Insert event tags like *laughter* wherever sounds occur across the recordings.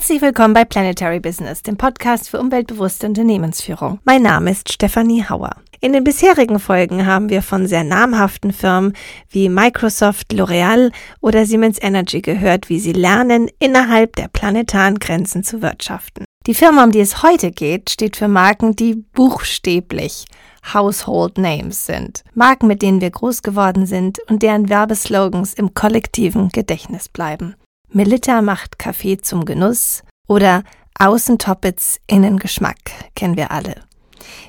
Herzlich willkommen bei Planetary Business, dem Podcast für umweltbewusste Unternehmensführung. Mein Name ist Stefanie Hauer. In den bisherigen Folgen haben wir von sehr namhaften Firmen wie Microsoft, L'Oreal oder Siemens Energy gehört, wie sie lernen, innerhalb der planetaren Grenzen zu wirtschaften. Die Firma, um die es heute geht, steht für Marken, die buchstäblich Household Names sind. Marken, mit denen wir groß geworden sind und deren Werbeslogans im kollektiven Gedächtnis bleiben. Melitta macht Kaffee zum Genuss oder Außentoppets innen Geschmack kennen wir alle.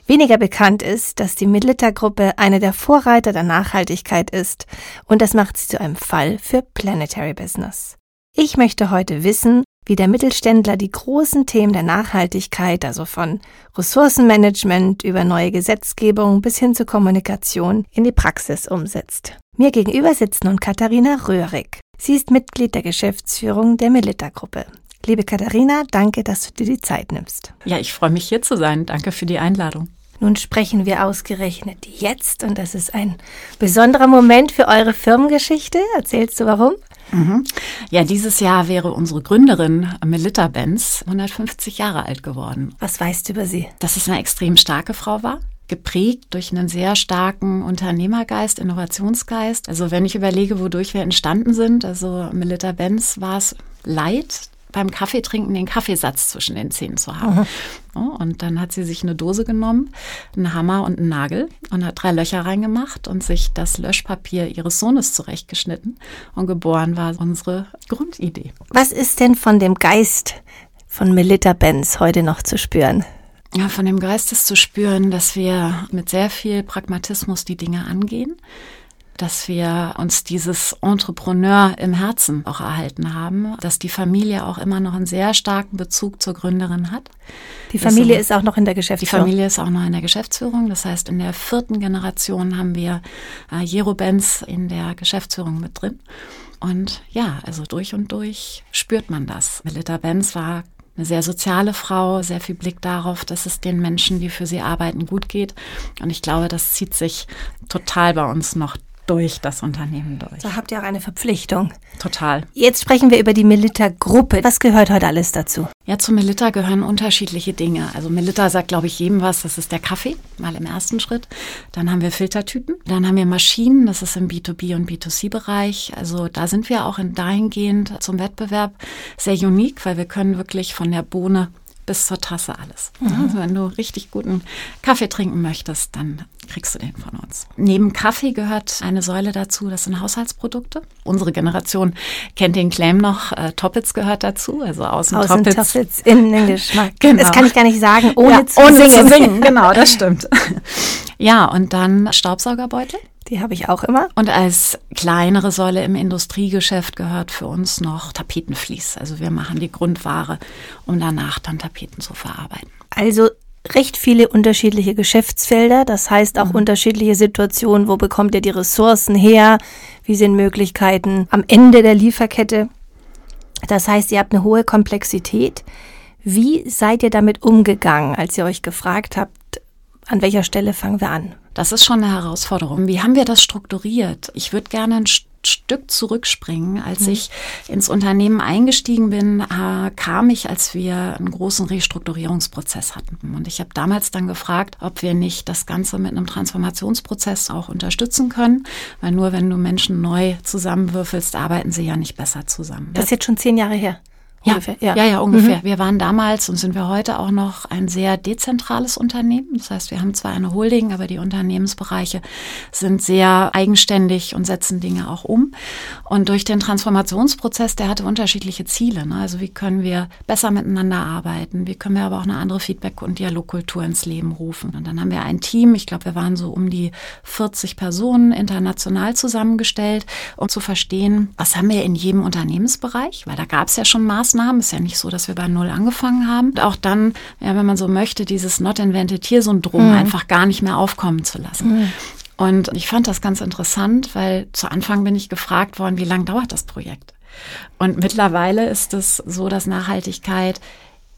Weniger bekannt ist, dass die Melitta-Gruppe eine der Vorreiter der Nachhaltigkeit ist und das macht sie zu einem Fall für Planetary Business. Ich möchte heute wissen, wie der Mittelständler die großen Themen der Nachhaltigkeit, also von Ressourcenmanagement über neue Gesetzgebung bis hin zur Kommunikation, in die Praxis umsetzt. Mir gegenüber sitzt nun Katharina Röhrig. Sie ist Mitglied der Geschäftsführung der Melitta-Gruppe. Liebe Katharina, danke, dass du dir die Zeit nimmst. Ja, ich freue mich hier zu sein. Danke für die Einladung. Nun sprechen wir ausgerechnet jetzt und das ist ein besonderer Moment für eure Firmengeschichte. Erzählst du warum? Mhm. Ja, dieses Jahr wäre unsere Gründerin Melitta Benz 150 Jahre alt geworden. Was weißt du über sie? Dass es eine extrem starke Frau war, geprägt durch einen sehr starken Unternehmergeist, Innovationsgeist. Also wenn ich überlege, wodurch wir entstanden sind, also Melitta Benz war es Leid, beim Kaffeetrinken den Kaffeesatz zwischen den Zähnen zu haben. Mhm. und dann hat sie sich eine Dose genommen, einen Hammer und einen Nagel und hat drei Löcher reingemacht und sich das Löschpapier ihres Sohnes zurechtgeschnitten. Und geboren war unsere Grundidee. Was ist denn von dem Geist von Melitta Benz heute noch zu spüren? Ja, von dem Geist ist zu spüren, dass wir mit sehr viel Pragmatismus die Dinge angehen, dass wir uns dieses Entrepreneur im Herzen auch erhalten haben, dass die Familie auch immer noch einen sehr starken Bezug zur Gründerin hat. Die Familie ist, ist auch noch in der Geschäftsführung. Die Familie ist auch noch in der Geschäftsführung. Das heißt, in der vierten Generation haben wir äh, Jero Benz in der Geschäftsführung mit drin. Und ja, also durch und durch spürt man das. Melita Benz war eine sehr soziale Frau, sehr viel Blick darauf, dass es den Menschen, die für sie arbeiten, gut geht. Und ich glaube, das zieht sich total bei uns noch durch das Unternehmen durch. Da habt ihr auch eine Verpflichtung. Total. Jetzt sprechen wir über die Melitta-Gruppe. Was gehört heute alles dazu? Ja, zu Melitta gehören unterschiedliche Dinge. Also Melitta sagt, glaube ich, jedem was. Das ist der Kaffee, mal im ersten Schritt. Dann haben wir Filtertüten. Dann haben wir Maschinen. Das ist im B2B und B2C-Bereich. Also da sind wir auch in dahingehend zum Wettbewerb sehr unique, weil wir können wirklich von der Bohne bis zur Tasse alles. Mhm. Also wenn du richtig guten Kaffee trinken möchtest, dann kriegst du den von uns. Neben Kaffee gehört eine Säule dazu, das sind Haushaltsprodukte. Unsere Generation kennt den Claim noch, äh, Toppets gehört dazu, also außen, außen Toppets. Toppets, innen den Geschmack. *laughs* Genau. Das kann ich gar nicht sagen, ohne, ja, zu, ohne singen. zu singen. *laughs* Genau, das stimmt. *laughs* ja, und dann Staubsaugerbeutel. Die habe ich auch immer. Und als kleinere Säule im Industriegeschäft gehört für uns noch Tapetenflies. Also wir machen die Grundware, um danach dann Tapeten zu verarbeiten. Also recht viele unterschiedliche Geschäftsfelder, das heißt auch mhm. unterschiedliche Situationen, wo bekommt ihr die Ressourcen her, wie sind Möglichkeiten am Ende der Lieferkette. Das heißt, ihr habt eine hohe Komplexität. Wie seid ihr damit umgegangen, als ihr euch gefragt habt, an welcher Stelle fangen wir an? Das ist schon eine Herausforderung. Wie haben wir das strukturiert? Ich würde gerne ein Stück zurückspringen. Als mhm. ich ins Unternehmen eingestiegen bin, kam ich, als wir einen großen Restrukturierungsprozess hatten. Und ich habe damals dann gefragt, ob wir nicht das Ganze mit einem Transformationsprozess auch unterstützen können. Weil nur wenn du Menschen neu zusammenwürfelst, arbeiten sie ja nicht besser zusammen. Das ist jetzt schon zehn Jahre her. Ja, ungefähr, ja. ja, ja, ungefähr. Mhm. Wir waren damals und sind wir heute auch noch ein sehr dezentrales Unternehmen. Das heißt, wir haben zwar eine Holding, aber die Unternehmensbereiche sind sehr eigenständig und setzen Dinge auch um. Und durch den Transformationsprozess, der hatte unterschiedliche Ziele. Ne? Also wie können wir besser miteinander arbeiten? Wie können wir aber auch eine andere Feedback- und Dialogkultur ins Leben rufen? Und dann haben wir ein Team, ich glaube, wir waren so um die 40 Personen international zusammengestellt, um zu verstehen, was haben wir in jedem Unternehmensbereich? Weil da gab es ja schon Maßnahmen Maßnahmen. Ist ja nicht so, dass wir bei Null angefangen haben. Und auch dann, ja, wenn man so möchte, dieses Not Invented Here Syndrom mhm. einfach gar nicht mehr aufkommen zu lassen. Mhm. Und ich fand das ganz interessant, weil zu Anfang bin ich gefragt worden, wie lange dauert das Projekt? Und mittlerweile ist es so, dass Nachhaltigkeit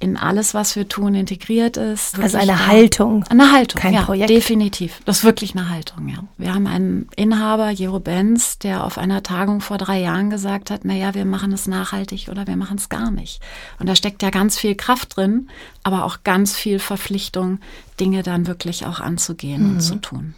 in alles, was wir tun, integriert ist. Also eine Haltung. Eine Haltung, kein ja, Projekt. Definitiv. Das ist wirklich eine Haltung, ja. Wir haben einen Inhaber, Jero Benz, der auf einer Tagung vor drei Jahren gesagt hat, na ja, wir machen es nachhaltig oder wir machen es gar nicht. Und da steckt ja ganz viel Kraft drin, aber auch ganz viel Verpflichtung, Dinge dann wirklich auch anzugehen mhm. und zu tun.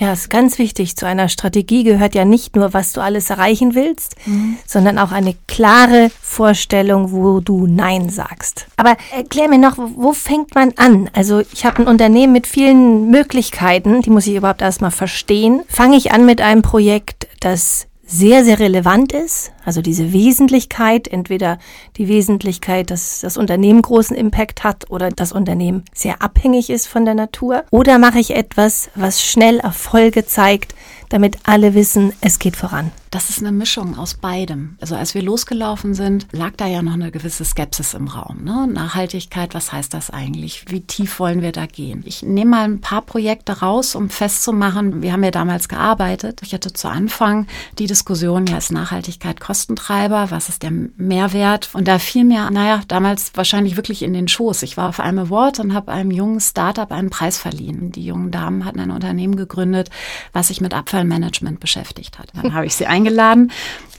Ja, ist ganz wichtig. Zu einer Strategie gehört ja nicht nur, was du alles erreichen willst, mhm. sondern auch eine klare Vorstellung, wo du Nein sagst. Aber erklär mir noch, wo fängt man an? Also ich habe ein Unternehmen mit vielen Möglichkeiten, die muss ich überhaupt erstmal verstehen. Fange ich an mit einem Projekt, das sehr, sehr relevant ist, also diese Wesentlichkeit, entweder die Wesentlichkeit, dass das Unternehmen großen Impact hat oder das Unternehmen sehr abhängig ist von der Natur, oder mache ich etwas, was schnell Erfolge zeigt, damit alle wissen, es geht voran. Das ist eine Mischung aus beidem. Also als wir losgelaufen sind, lag da ja noch eine gewisse Skepsis im Raum. Ne? Nachhaltigkeit, was heißt das eigentlich? Wie tief wollen wir da gehen? Ich nehme mal ein paar Projekte raus, um festzumachen, wir haben ja damals gearbeitet. Ich hatte zu Anfang die Diskussion, ja, ist Nachhaltigkeit Kostentreiber? Was ist der Mehrwert? Und da fiel mir, naja, damals wahrscheinlich wirklich in den Schoß. Ich war auf einem Award und habe einem jungen Startup einen Preis verliehen. Die jungen Damen hatten ein Unternehmen gegründet, was sich mit Abfall Abfallmanagement beschäftigt hat. Dann habe ich sie eingeladen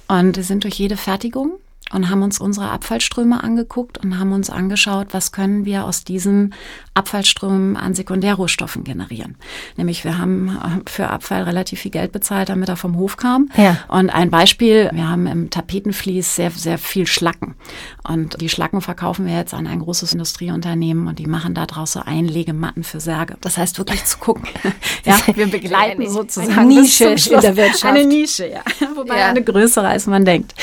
und sind durch jede Fertigung und haben uns unsere Abfallströme angeguckt und haben uns angeschaut, was können wir aus diesen Abfallströmen an Sekundärrohstoffen generieren. Nämlich wir haben äh, für Abfall relativ viel Geld bezahlt, damit er vom Hof kam. Ja. Und ein Beispiel, wir haben im Tapetenvlies sehr, sehr viel Schlacken. Und die Schlacken verkaufen wir jetzt an ein großes Industrieunternehmen und die machen da draußen Einlegematten für Särge. Das heißt wirklich zu gucken. *laughs* ja, wir begleiten sozusagen eine Nische in der Wirtschaft. Eine Nische, ja. *laughs* Wobei ja. eine größere, als man denkt.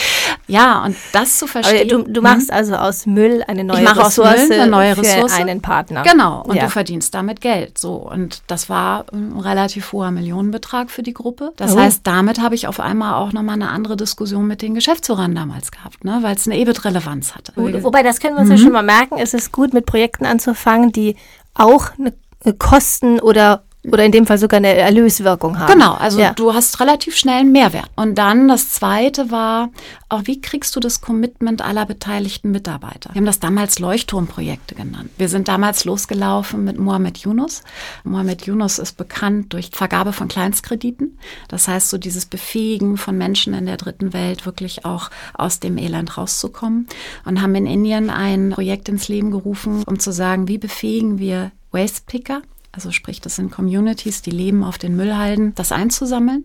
Ja, und das zu verstehen. Du, du machst hm? also aus Müll eine neue ich Ressource aus Müll eine neue Ressource für einen Partner. Genau, und ja. du verdienst damit Geld. So und das war ein relativ hoher Millionenbetrag für die Gruppe. Das oh. heißt, damit habe ich auf einmal auch nochmal eine andere Diskussion mit den Geschäftsführern damals gehabt, ne, weil es eine EBIT-Relevanz hatte. Gut, wobei das können wir uns mhm. ja schon mal merken. Es ist gut, mit Projekten anzufangen, die auch eine Kosten- oder oder in dem Fall sogar eine Erlöswirkung haben. Genau, also ja. du hast relativ schnell einen Mehrwert. Und dann das zweite war, auch wie kriegst du das Commitment aller beteiligten Mitarbeiter? Wir haben das damals Leuchtturmprojekte genannt. Wir sind damals losgelaufen mit Mohamed Yunus. Mohamed Yunus ist bekannt durch Vergabe von Kleinstkrediten. Das heißt, so dieses Befähigen von Menschen in der dritten Welt wirklich auch aus dem Elend rauszukommen. Und haben in Indien ein Projekt ins Leben gerufen, um zu sagen, wie befähigen wir Waste Picker, also sprich, das sind Communities, die leben auf den Müllhalden, das einzusammeln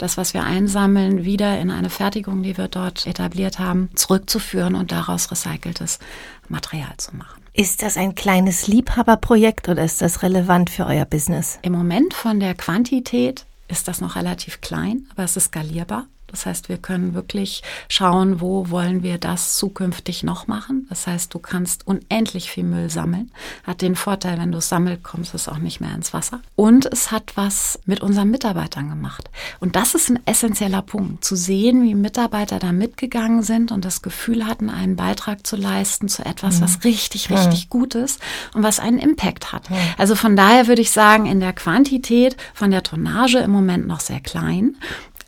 das, was wir einsammeln, wieder in eine Fertigung, die wir dort etabliert haben, zurückzuführen und daraus recyceltes Material zu machen. Ist das ein kleines Liebhaberprojekt oder ist das relevant für euer Business? Im Moment von der Quantität ist das noch relativ klein, aber es ist skalierbar. Das heißt, wir können wirklich schauen, wo wollen wir das zukünftig noch machen. Das heißt, du kannst unendlich viel Müll sammeln. Hat den Vorteil, wenn du es sammelst, kommst es auch nicht mehr ins Wasser. Und es hat was mit unseren Mitarbeitern gemacht. Und das ist ein essentieller Punkt, zu sehen, wie Mitarbeiter da mitgegangen sind und das Gefühl hatten, einen Beitrag zu leisten zu etwas, mhm. was richtig, richtig mhm. gut ist und was einen Impact hat. Mhm. Also von daher würde ich sagen, in der Quantität von der Tonnage im Moment noch sehr klein.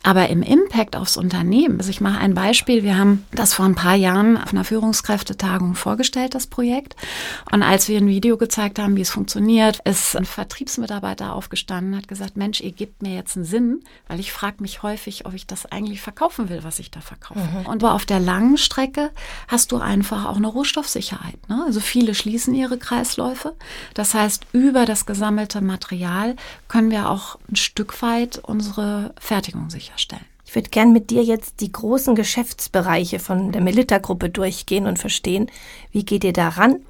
Aber im Impact aufs Unternehmen, also ich mache ein Beispiel, wir haben das vor ein paar Jahren auf einer Führungskräftetagung vorgestellt, das Projekt. Und als wir ein Video gezeigt haben, wie es funktioniert, ist ein Vertriebsmitarbeiter aufgestanden und hat gesagt, Mensch, ihr gebt mir jetzt einen Sinn, weil ich frage mich häufig, ob ich das eigentlich verkaufen will, was ich da verkaufe. Mhm. Und auf der langen Strecke hast du einfach auch eine Rohstoffsicherheit. Ne? Also viele schließen ihre Kreisläufe. Das heißt, über das gesammelte Material können wir auch ein Stück weit unsere Fertigung sichern sicherstellen. Ich würde gern mit dir jetzt die großen Geschäftsbereiche von der Melita-Gruppe durchgehen und verstehen, wie geht ihr daran?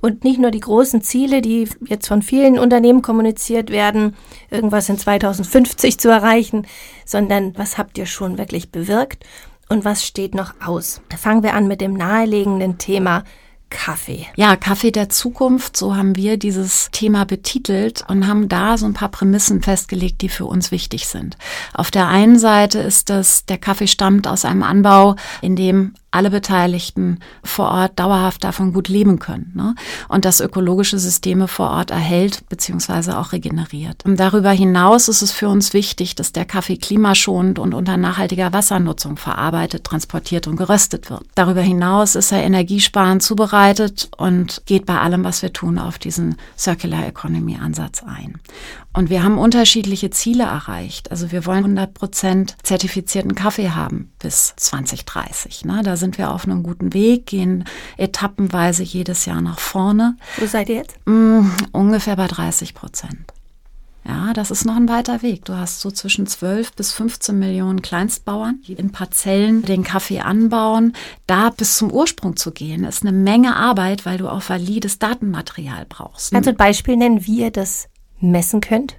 Und nicht nur die großen Ziele, die jetzt von vielen Unternehmen kommuniziert werden, irgendwas in 2050 zu erreichen, sondern was habt ihr schon wirklich bewirkt und was steht noch aus? Da fangen wir an mit dem nahelegenden Thema Kaffee. Ja, Kaffee der Zukunft, so haben wir dieses Thema betitelt und haben da so ein paar Prämissen festgelegt, die für uns wichtig sind. Auf der einen Seite ist das, der Kaffee stammt aus einem Anbau, in dem alle Beteiligten vor Ort dauerhaft davon gut leben können ne? und das ökologische Systeme vor Ort erhält bzw. auch regeneriert. Und darüber hinaus ist es für uns wichtig, dass der Kaffee klimaschonend und unter nachhaltiger Wassernutzung verarbeitet, transportiert und geröstet wird. Darüber hinaus ist er energiesparend zubereitet und geht bei allem, was wir tun, auf diesen Circular Economy Ansatz ein. Und wir haben unterschiedliche Ziele erreicht. Also wir wollen 100 Prozent zertifizierten Kaffee haben bis 2030. Ne? Da sind wir auf einem guten Weg, gehen etappenweise jedes Jahr nach vorne. Wo seid ihr jetzt? Mm, ungefähr bei 30 Prozent. Ja, das ist noch ein weiter Weg. Du hast so zwischen 12 bis 15 Millionen Kleinstbauern, die in Parzellen den Kaffee anbauen. Da bis zum Ursprung zu gehen, ist eine Menge Arbeit, weil du auch valides Datenmaterial brauchst. Kannst du ein Beispiel nennen, wie ihr das messen könnt?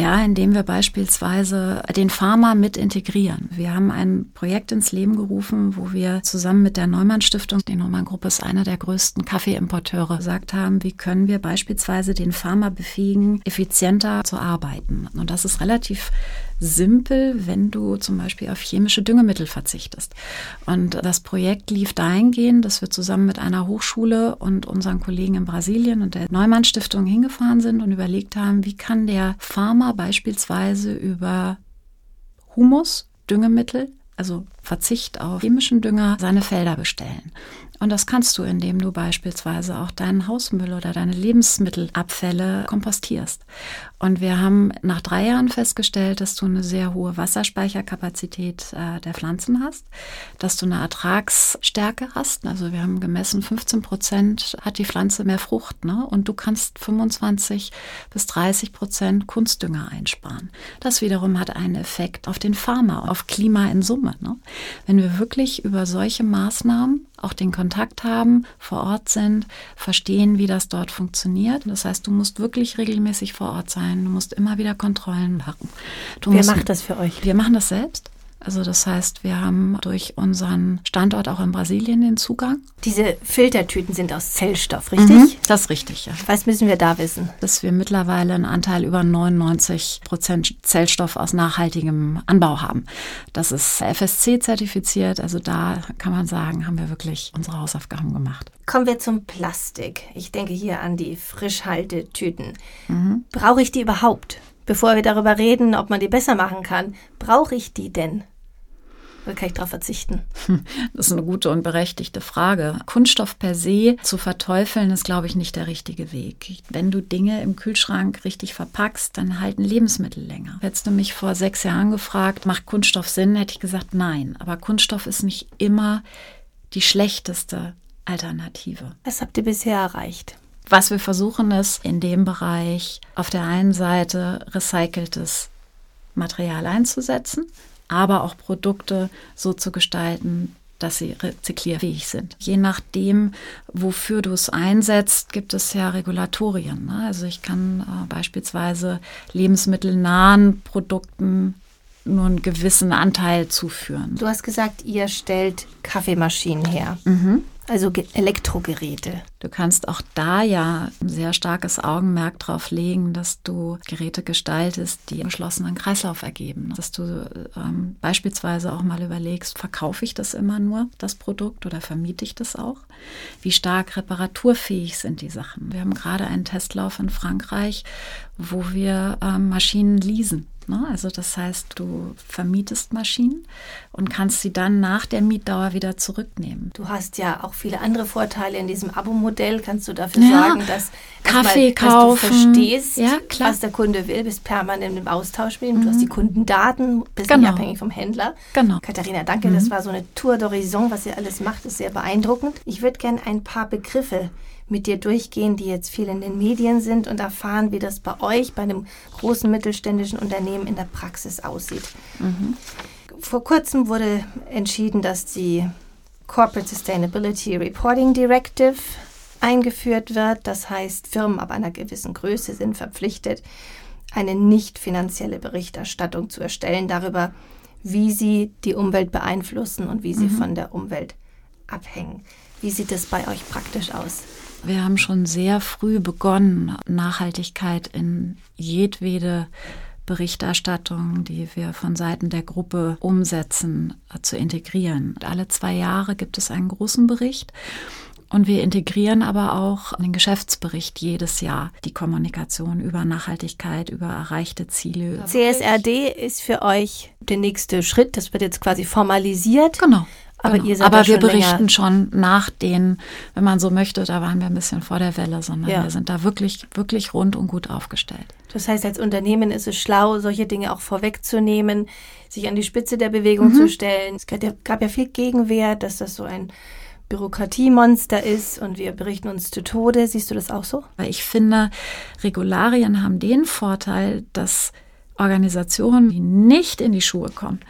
Ja, indem wir beispielsweise den Pharma mit integrieren. Wir haben ein Projekt ins Leben gerufen, wo wir zusammen mit der Neumann Stiftung, die Neumann Gruppe ist einer der größten Kaffeeimporteure, gesagt haben, wie können wir beispielsweise den Pharma befähigen, effizienter zu arbeiten. Und das ist relativ simpel, wenn du zum Beispiel auf chemische Düngemittel verzichtest. Und das Projekt lief dahingehend, dass wir zusammen mit einer Hochschule und unseren Kollegen in Brasilien und der Neumann Stiftung hingefahren sind und überlegt haben, wie kann der Pharma beispielsweise über Humus, Düngemittel, also Verzicht auf chemischen Dünger, seine Felder bestellen. Und das kannst du, indem du beispielsweise auch deinen Hausmüll oder deine Lebensmittelabfälle kompostierst. Und wir haben nach drei Jahren festgestellt, dass du eine sehr hohe Wasserspeicherkapazität äh, der Pflanzen hast, dass du eine Ertragsstärke hast. Also wir haben gemessen, 15 Prozent hat die Pflanze mehr Frucht, ne? Und du kannst 25 bis 30 Prozent Kunstdünger einsparen. Das wiederum hat einen Effekt auf den Farmer, auf Klima in Summe. Ne? Wenn wir wirklich über solche Maßnahmen auch den Kontakt haben, vor Ort sind, verstehen, wie das dort funktioniert. Das heißt, du musst wirklich regelmäßig vor Ort sein. Du musst immer wieder Kontrollen machen. Du Wer musst, macht das für euch? Wir machen das selbst. Also das heißt, wir haben durch unseren Standort auch in Brasilien den Zugang. Diese Filtertüten sind aus Zellstoff, richtig? Mhm, das ist richtig, ja. Was müssen wir da wissen? Dass wir mittlerweile einen Anteil über 99 Prozent Zellstoff aus nachhaltigem Anbau haben. Das ist FSC zertifiziert, also da kann man sagen, haben wir wirklich unsere Hausaufgaben gemacht. Kommen wir zum Plastik. Ich denke hier an die Frischhaltetüten. Mhm. Brauche ich die überhaupt? Bevor wir darüber reden, ob man die besser machen kann, brauche ich die denn? Oder kann ich darauf verzichten? *laughs* Das ist eine gute und berechtigte Frage. Kunststoff per se zu verteufeln, ist, glaube ich, nicht der richtige Weg. Wenn du Dinge im Kühlschrank richtig verpackst, dann halten Lebensmittel länger. Hättest du mich vor sechs Jahren gefragt, macht Kunststoff Sinn, hätte ich gesagt, nein. Aber Kunststoff ist nicht immer die schlechteste Alternative. Was habt ihr bisher erreicht? Was wir versuchen ist, in dem Bereich auf der einen Seite recyceltes Material einzusetzen, aber auch Produkte so zu gestalten, dass sie rezyklierfähig sind. Je nachdem, wofür du es einsetzt, gibt es ja Regulatorien. Ne? Also ich kann äh, beispielsweise lebensmittelnahen Produkten nur einen gewissen Anteil zuführen. Du hast gesagt, ihr stellt Kaffeemaschinen her. Mhm also Elektrogeräte. Du kannst auch da ja ein sehr starkes Augenmerk drauf legen, dass du Geräte gestaltest, die einen geschlossenen Kreislauf ergeben. Dass du ähm, beispielsweise auch mal überlegst, verkaufe ich das immer nur, das Produkt, oder vermiete ich das auch? Wie stark reparaturfähig sind die Sachen? Wir haben gerade einen Testlauf in Frankreich, wo wir ähm, Maschinen leasen. Ne? Also das heißt, du vermietest Maschinen und kannst sie dann nach der Mietdauer wieder zurücknehmen. Du hast ja auch viele andere Vorteile in diesem Abo-Modell. Kannst du dafür ja, sorgen, dass, Kaffee dass, kaufen. dass du verstehst, ja, was der Kunde will, bist permanent im Austausch mit ihm. Mhm. Du hast die mhm. Kundendaten, bist genau. nicht abhängig vom Händler. Genau. Katharina, danke. Mhm. Das war so eine Tour d'Horizon, was ihr alles macht, ist sehr beeindruckend. Ich würde gerne ein paar Begriffe mit dir durchgehen, die jetzt viel in den Medien sind und erfahren, wie das bei euch, bei einem großen mittelständischen Unternehmen in der Praxis aussieht. Mhm. Vor kurzem wurde entschieden, dass die Corporate Sustainability Reporting Directive eingeführt wird. Das heißt, Firmen ab einer gewissen Größe sind verpflichtet, eine nicht finanzielle Berichterstattung zu erstellen darüber, wie sie die Umwelt beeinflussen und wie sie mhm. von der Umwelt abhängen. Wie sieht es bei euch praktisch aus? Wir haben schon sehr früh begonnen, Nachhaltigkeit in jedwede Berichterstattung, die wir von Seiten der Gruppe umsetzen, äh, zu integrieren. Alle zwei Jahre gibt es einen großen Bericht. Und wir integrieren aber auch den Geschäftsbericht jedes Jahr die Kommunikation über Nachhaltigkeit, über erreichte Ziele. CSRD ist für euch der nächste Schritt. Das wird jetzt quasi formalisiert. Genau. Aber, genau. ihr seid aber wir berichten schon nach den, wenn man so möchte, da waren wir ein bisschen vor der Welle, sondern Ja. wir sind da wirklich, wirklich rund und gut aufgestellt. Das heißt, als Unternehmen ist es schlau, solche Dinge auch vorwegzunehmen, sich an die Spitze der Bewegung zu stellen. Es gab ja, gab ja viel Gegenwehr, dass das so ein Bürokratiemonster ist und wir berichten uns zu Tode. Siehst du das auch so? Weil ich finde, Regularien haben den Vorteil, dass Organisationen, die nicht in die Schuhe kommen,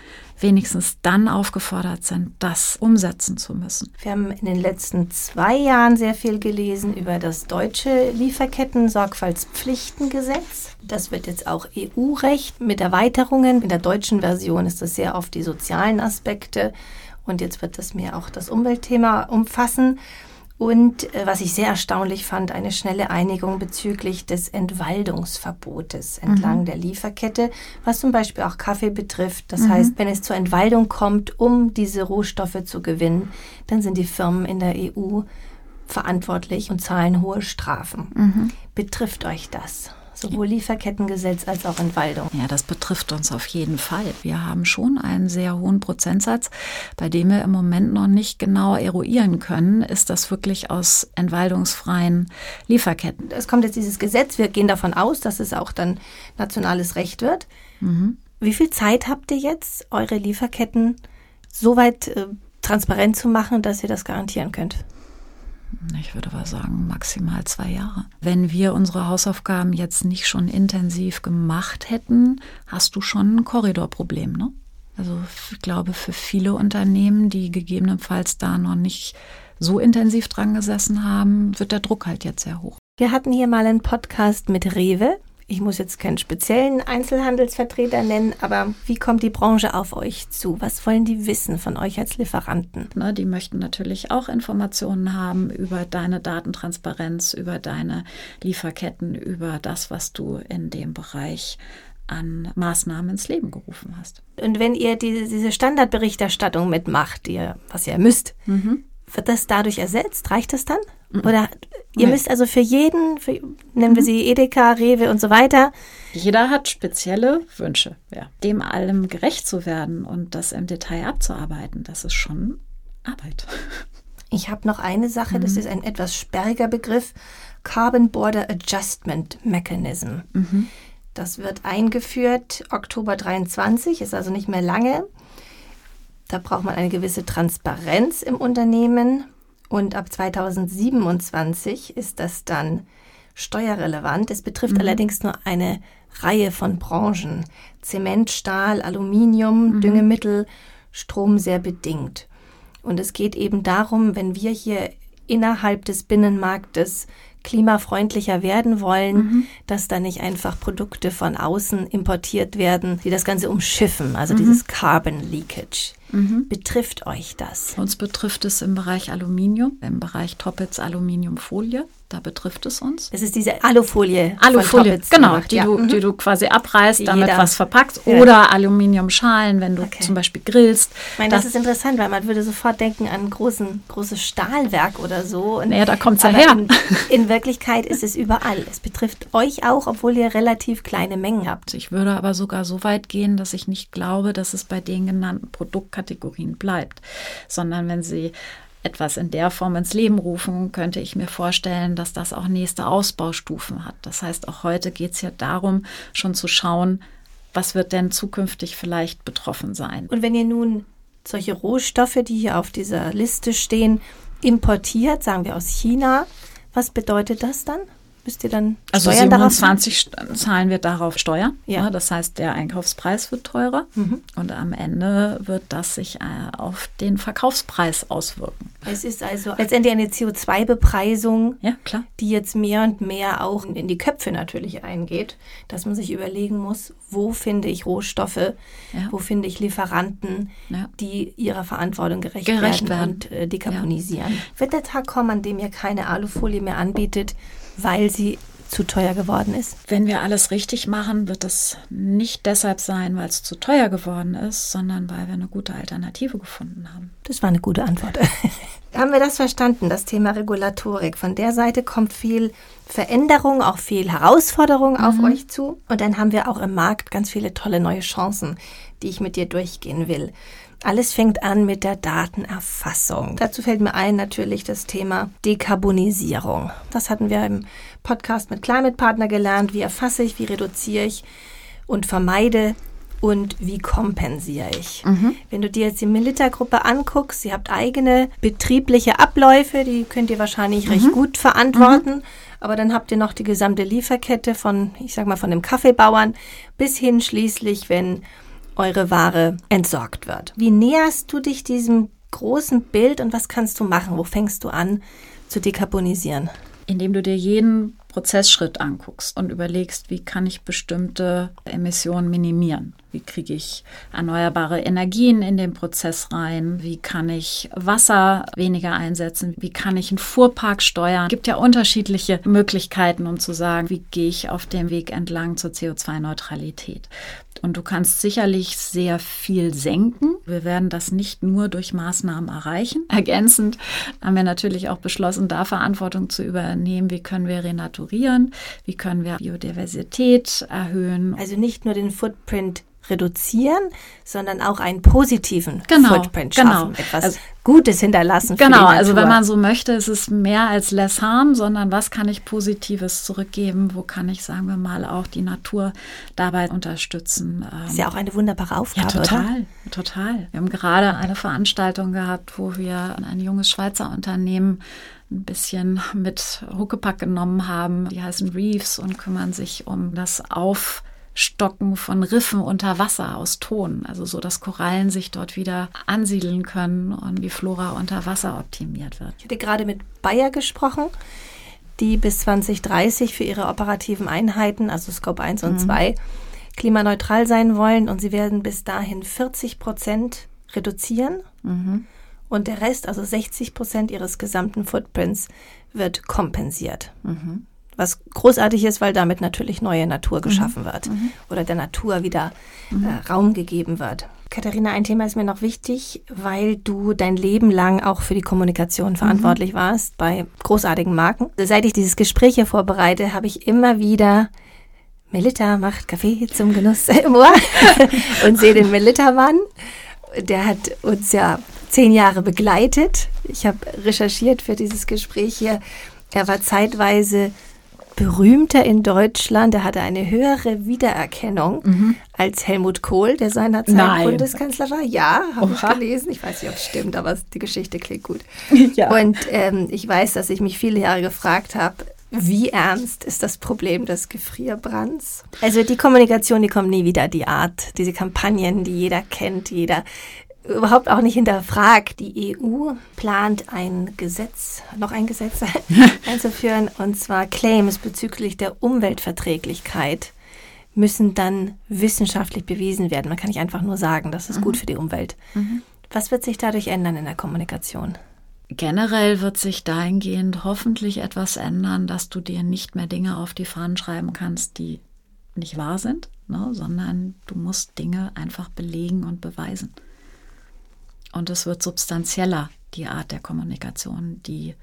wenigstens dann aufgefordert sind, das umsetzen zu müssen. Wir haben in den letzten zwei Jahren sehr viel gelesen über das deutsche Lieferketten-Sorgfaltspflichtengesetz. Das wird jetzt auch EU-Recht mit Erweiterungen. In der deutschen Version ist das sehr oft die sozialen Aspekte und jetzt wird das mehr auch das Umweltthema umfassen. Und äh, was ich sehr erstaunlich fand, eine schnelle Einigung bezüglich des Entwaldungsverbotes entlang der Lieferkette, was zum Beispiel auch Kaffee betrifft. Das heißt, wenn es zur Entwaldung kommt, um diese Rohstoffe zu gewinnen, dann sind die Firmen in der EU verantwortlich und zahlen hohe Strafen. Betrifft euch das? Sowohl Lieferkettengesetz als auch Entwaldung. Ja, das betrifft uns auf jeden Fall. Wir haben schon einen sehr hohen Prozentsatz, bei dem wir im Moment noch nicht genau eruieren können, ist das wirklich aus entwaldungsfreien Lieferketten. Es kommt jetzt dieses Gesetz, wir gehen davon aus, dass es auch dann nationales Recht wird. Wie viel Zeit habt ihr jetzt, eure Lieferketten so weit äh, transparent zu machen, dass ihr das garantieren könnt? Ich würde aber sagen, maximal zwei Jahre. Wenn wir unsere Hausaufgaben jetzt nicht schon intensiv gemacht hätten, hast du schon ein Korridorproblem, ne? Also ich glaube, für viele Unternehmen, die gegebenenfalls da noch nicht so intensiv dran gesessen haben, wird der Druck halt jetzt sehr hoch. Wir hatten hier mal einen Podcast mit Rewe. Ich muss jetzt keinen speziellen Einzelhandelsvertreter nennen, aber wie kommt die Branche auf euch zu? Was wollen die wissen von euch als Lieferanten? Ne, die möchten natürlich auch Informationen haben über deine Datentransparenz, über deine Lieferketten, über das, was du in dem Bereich an Maßnahmen ins Leben gerufen hast. Und wenn ihr die, diese Standardberichterstattung mitmacht, ihr, was ihr müsst, wird das dadurch ersetzt? Reicht das dann? Oder ihr Nee. müsst also für jeden, für, nennen wir sie Edeka, Rewe und so weiter, Jeder hat spezielle Wünsche. Ja. Dem allem gerecht zu werden und das im Detail abzuarbeiten, das ist schon Arbeit. *laughs* Ich habe noch eine Sache, das ist ein etwas sperriger Begriff, Carbon Border Adjustment Mechanism. Das wird eingeführt Oktober 23, ist also nicht mehr lange. Da braucht man eine gewisse Transparenz im Unternehmen und ab 2027 ist das dann steuerrelevant. Es betrifft allerdings nur eine Reihe von Branchen. Zement, Stahl, Aluminium, Düngemittel, Strom sehr bedingt. Und es geht eben darum, wenn wir hier innerhalb des Binnenmarktes klimafreundlicher werden wollen, dass da nicht einfach Produkte von außen importiert werden, die das Ganze umschiffen, also dieses Carbon Leakage. Betrifft euch das? Uns betrifft es im Bereich Aluminium, im Bereich Toppitz Aluminiumfolie. Da betrifft es uns. Es ist diese Alufolie. Alufolie, genau, gemacht, die, ja. du, Mhm. die du quasi abreißt, Die damit jeder- was verpackst. Ja. Oder Aluminiumschalen, wenn du Okay. zum Beispiel grillst. Ich meine, das, ist interessant, weil man würde sofort denken an ein großen, großes Stahlwerk oder so. Und, Naja, da kommt's ja aber her. In, in Wirklichkeit ist es überall. Es betrifft euch auch, obwohl ihr relativ kleine Mengen habt. Ich würde aber sogar so weit gehen, dass ich nicht glaube, dass es bei den genannten Produktkategorien bleibt, sondern wenn sie etwas in der Form ins Leben rufen, könnte ich mir vorstellen, dass das auch nächste Ausbaustufen hat. Das heißt, auch heute geht es ja darum, schon zu schauen, was wird denn zukünftig vielleicht betroffen sein. Und wenn ihr nun solche Rohstoffe, die hier auf dieser Liste stehen, importiert, sagen wir aus China, was bedeutet das dann? Müsst ihr dann Also Steuern zahlen? 27 st- zahlen wir darauf Steuer. Ja. Ja. Das heißt, der Einkaufspreis wird teurer und am Ende wird das sich äh, auf den Verkaufspreis auswirken. Es ist also letztendlich eine CO2-Bepreisung, Ja, klar. die jetzt mehr und mehr auch in die Köpfe natürlich eingeht, dass man sich überlegen muss, wo finde ich Rohstoffe, Ja. wo finde ich Lieferanten, Ja. die ihrer Verantwortung gerecht, Gerecht werden, werden. und äh, dekarbonisieren. Wird der Tag kommen, an dem ihr keine Alufolie mehr anbietet, weil sie zu teuer geworden ist? Wenn wir alles richtig machen, wird es nicht deshalb sein, weil es zu teuer geworden ist, sondern weil wir eine gute Alternative gefunden haben. Das war eine gute Antwort. *laughs* haben wir das verstanden, das Thema Regulatorik? Von der Seite kommt viel Veränderung, auch viel Herausforderung mhm. auf euch zu. Und dann haben wir auch im Markt ganz viele tolle neue Chancen, die ich mit dir durchgehen will. Alles fängt an mit der Datenerfassung. Dazu fällt mir ein natürlich das Thema Dekarbonisierung. Das hatten wir im Podcast mit Climate Partner gelernt. Wie erfasse ich, wie reduziere ich und vermeide und wie kompensiere ich. Mhm. Wenn du dir jetzt die Milita-Gruppe anguckst, ihr habt eigene betriebliche Abläufe, die könnt ihr wahrscheinlich mhm. recht gut verantworten. Mhm. Aber dann habt ihr noch die gesamte Lieferkette von, ich sag mal, von dem Kaffeebauern bis hin schließlich, wenn eure Ware entsorgt wird. Wie näherst du dich diesem großen Bild und was kannst du machen? Wo fängst du an zu dekarbonisieren? Indem du dir jeden Prozessschritt anguckst und überlegst, wie kann ich bestimmte Emissionen minimieren? Wie kriege ich erneuerbare Energien in den Prozess rein? Wie kann ich Wasser weniger einsetzen? Wie kann ich einen Fuhrpark steuern? Es gibt ja unterschiedliche Möglichkeiten, um zu sagen, wie gehe ich auf dem Weg entlang zur CO2-Neutralität. Und du kannst sicherlich sehr viel senken. Wir werden das nicht nur durch Maßnahmen erreichen. *laughs* Ergänzend haben wir natürlich auch beschlossen, da Verantwortung zu übernehmen. Wie können wir renaturieren? Wie können wir Biodiversität erhöhen? Also nicht nur den Footprint reduzieren, sondern auch einen positiven genau, Footprint schaffen, genau. etwas also, Gutes hinterlassen. Genau, also wenn man so möchte, ist es mehr als less harm, sondern was kann ich Positives zurückgeben? Wo kann ich, sagen wir mal, auch die Natur dabei unterstützen? Ist ja auch eine wunderbare Aufgabe, ja, total, oder? total. Wir haben gerade eine Veranstaltung gehabt, wo wir ein junges Schweizer Unternehmen ein bisschen mit Huckepack genommen haben. Die heißen Reefs und kümmern sich um das Auf Stocken von Riffen unter Wasser aus Ton, also so, dass Korallen sich dort wieder ansiedeln können und die Flora unter Wasser optimiert wird. Ich hatte gerade mit Bayer gesprochen, die bis 2030 für ihre operativen Einheiten, also Scope 1 und mhm. 2, klimaneutral sein wollen und sie werden bis dahin 40 Prozent reduzieren. Mhm. Und der Rest, also 60 Prozent ihres gesamten Footprints, wird kompensiert. Mhm was großartig ist, weil damit natürlich neue Natur mhm. geschaffen mhm. wird mhm. oder der Natur wieder mhm. äh, Raum gegeben wird. Katharina, ein Thema ist mir noch wichtig, weil du dein Leben lang auch für die Kommunikation verantwortlich mhm. warst bei großartigen Marken. Seit ich dieses Gespräch hier vorbereite, habe ich immer wieder Melita macht Kaffee zum Genuss *laughs* im Ohr *laughs* und sehe den Melita-Mann. Der hat uns ja zehn Jahre begleitet. Ich habe recherchiert für dieses Gespräch hier. Er war zeitweise berühmter in Deutschland. Er hatte eine höhere Wiedererkennung mhm. als Helmut Kohl, der seinerzeit Nein. Bundeskanzler war. Ja, habe ich gelesen. Ich weiß nicht, ob es stimmt, aber die Geschichte klingt gut. *laughs* Ja. Und ähm, ich weiß, dass ich mich viele Jahre gefragt habe, wie ernst ist das Problem des Gefrierbrands? Also die Kommunikation, die kommt nie wieder, die Art, diese Kampagnen, die jeder kennt, jeder überhaupt auch nicht hinterfragt. Die EU plant ein Gesetz, noch ein Gesetz *laughs* *laughs* einzuführen, und zwar Claims bezüglich der Umweltverträglichkeit müssen dann wissenschaftlich bewiesen werden. Man kann nicht einfach nur sagen, das ist mhm. gut für die Umwelt. Mhm. Was wird sich dadurch ändern in der Kommunikation? Generell wird sich dahingehend hoffentlich etwas ändern, dass du dir nicht mehr Dinge auf die Fahnen schreiben kannst, die nicht wahr sind, ne, sondern du musst Dinge einfach belegen und beweisen. Und es wird substanzieller, die Art der Kommunikation, die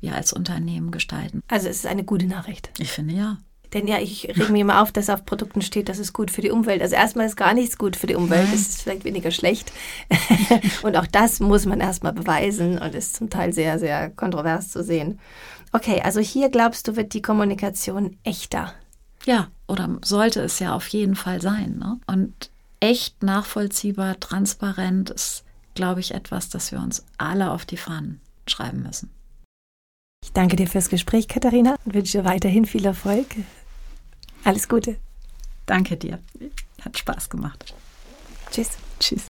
wir als Unternehmen gestalten. Also es ist eine gute Nachricht. Ich finde ja. Denn ja, ich rege mir immer auf, dass auf Produkten steht, das ist gut für die Umwelt. Also erstmal ist gar nichts gut für die Umwelt, das ist vielleicht weniger schlecht. *laughs* und auch das muss man erstmal beweisen und ist zum Teil sehr, sehr kontrovers zu sehen. Okay, also hier glaubst du, wird die Kommunikation echter. Ja, oder sollte es ja auf jeden Fall sein. Ne? Und echt nachvollziehbar, transparent ist glaube ich, etwas, das wir uns alle auf die Fahnen schreiben müssen. Ich danke dir fürs Gespräch, Katharina, und wünsche dir weiterhin viel Erfolg. Alles Gute. Danke dir. Hat Spaß gemacht. Tschüss. Tschüss.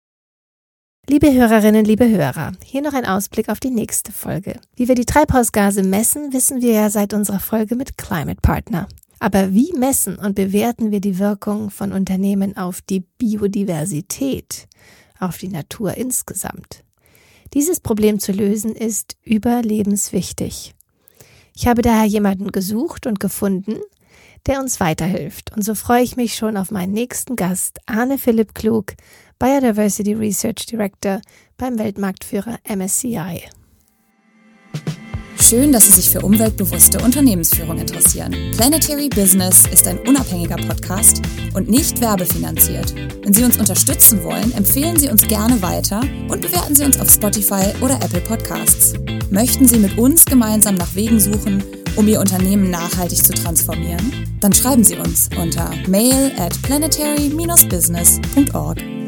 Liebe Hörerinnen, liebe Hörer, hier noch ein Ausblick auf die nächste Folge. Wie wir die Treibhausgase messen, wissen wir ja seit unserer Folge mit Climate Partner. Aber wie messen und bewerten wir die Wirkung von Unternehmen auf die Biodiversität? Auf die Natur insgesamt. Dieses Problem zu lösen ist überlebenswichtig. Ich habe daher jemanden gesucht und gefunden, der uns weiterhilft. Und so freue ich mich schon auf meinen nächsten Gast, Arne Philipp Klug, Biodiversity Research Director beim Weltmarktführer MSCI. Schön, dass Sie sich für umweltbewusste Unternehmensführung interessieren. Planetary Business ist ein unabhängiger Podcast und nicht werbefinanziert. Wenn Sie uns unterstützen wollen, empfehlen Sie uns gerne weiter und bewerten Sie uns auf Spotify oder Apple Podcasts. Möchten Sie mit uns gemeinsam nach Wegen suchen, um Ihr Unternehmen nachhaltig zu transformieren? Dann schreiben Sie uns unter mail at planetary-business.org.